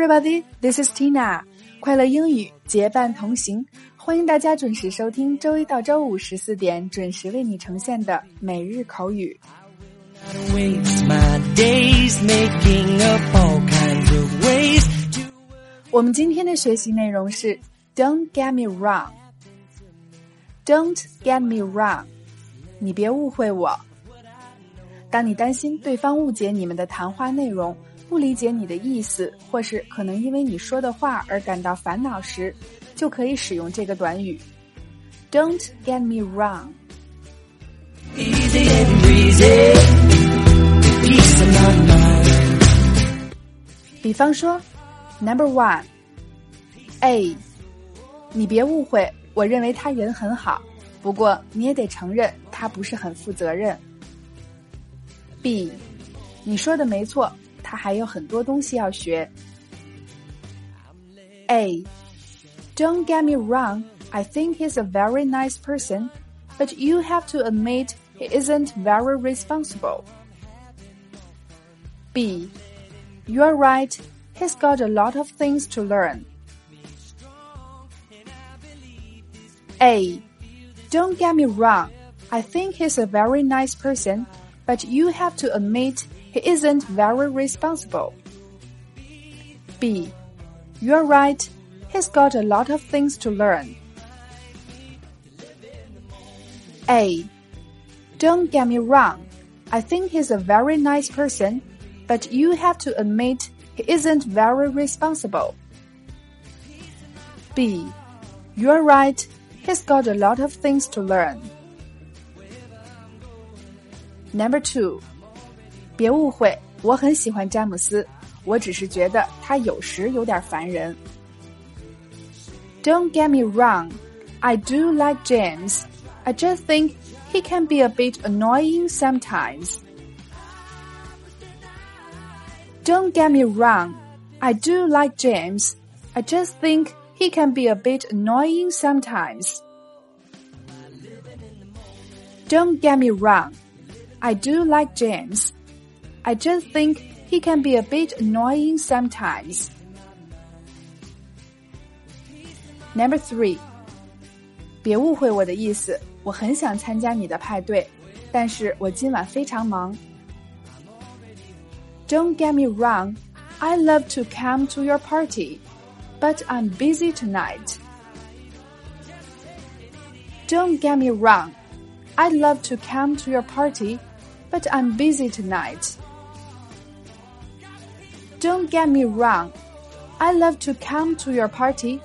Everybody. This is Tina. 快乐英语结伴同行，欢迎大家准时收听周一到周五十四点准时为你呈现的每日口语。我们今天的学习内容是 "Don't get me wrong." Don't get me wrong. 你别误会我。当你担心对方误解你们的谈话内容。不理解你的意思，或是可能因为你说的话而感到烦恼时，就可以使用这个短语。Don't get me wrong。比方说，Number one，A，你别误会，我认为他人很好，不过你也得承认他不是很负责任。B，你说的没错。他还有很多东西要学。A. Don't get me wrong, I think he's a very nice person, but you have to admit he isn't very responsible. B. You're right, he's got a lot of things to learn. A. Don't get me wrong, I think he's a very nice person, but you have to admit he isn't very responsible. B. You're right. He's got a lot of things to learn. A. Don't get me wrong. I think he's a very nice person, but you have to admit he isn't very responsible. B. You're right. He's got a lot of things to learn. Number two. 别误会，我很喜欢詹姆斯，我只是觉得他有时有点烦人。Don't get me wrong, I do like James. I just think he can be a bit annoying sometimes. Don't get me wrong, I do like James. I just think he can be a bit annoying sometimes. Don't get me wrong, I do like James. I just think he can be a bit annoying sometimes. Number three，别误会我的意思，我很想参加你的派对，但是我今晚非常忙。Don't get me wrong, I love to come to your party, but I'm busy tonight. Don't get me wrong, I'd love to come to your party, But I'm busy tonight. Don't get me wrong, I love to come to your party,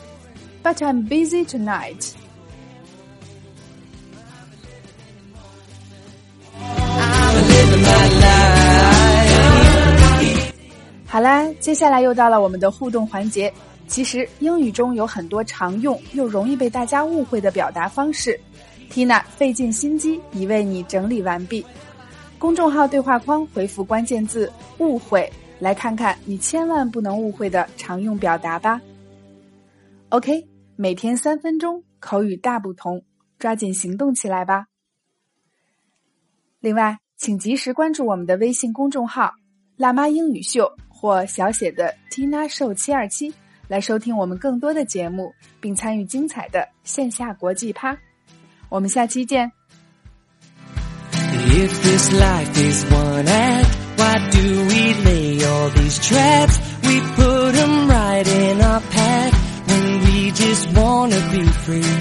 but I'm busy tonight. 好啦，接下来又到了我们的互动环节。其实英语中有很多常用又容易被大家误会的表达方式，Tina 费尽心机已为你整理完毕。公众号对话框回复关键字“误会”。来看看你千万不能误会的常用表达吧。OK，每天三分钟，口语大不同，抓紧行动起来吧。另外，请及时关注我们的微信公众号“辣妈英语秀”或小写的 “Tina Show 七二七”，来收听我们更多的节目，并参与精彩的线下国际趴。我们下期见。If this life is one act, why do we lay all these traps? We put them right in our path when we just wanna be free.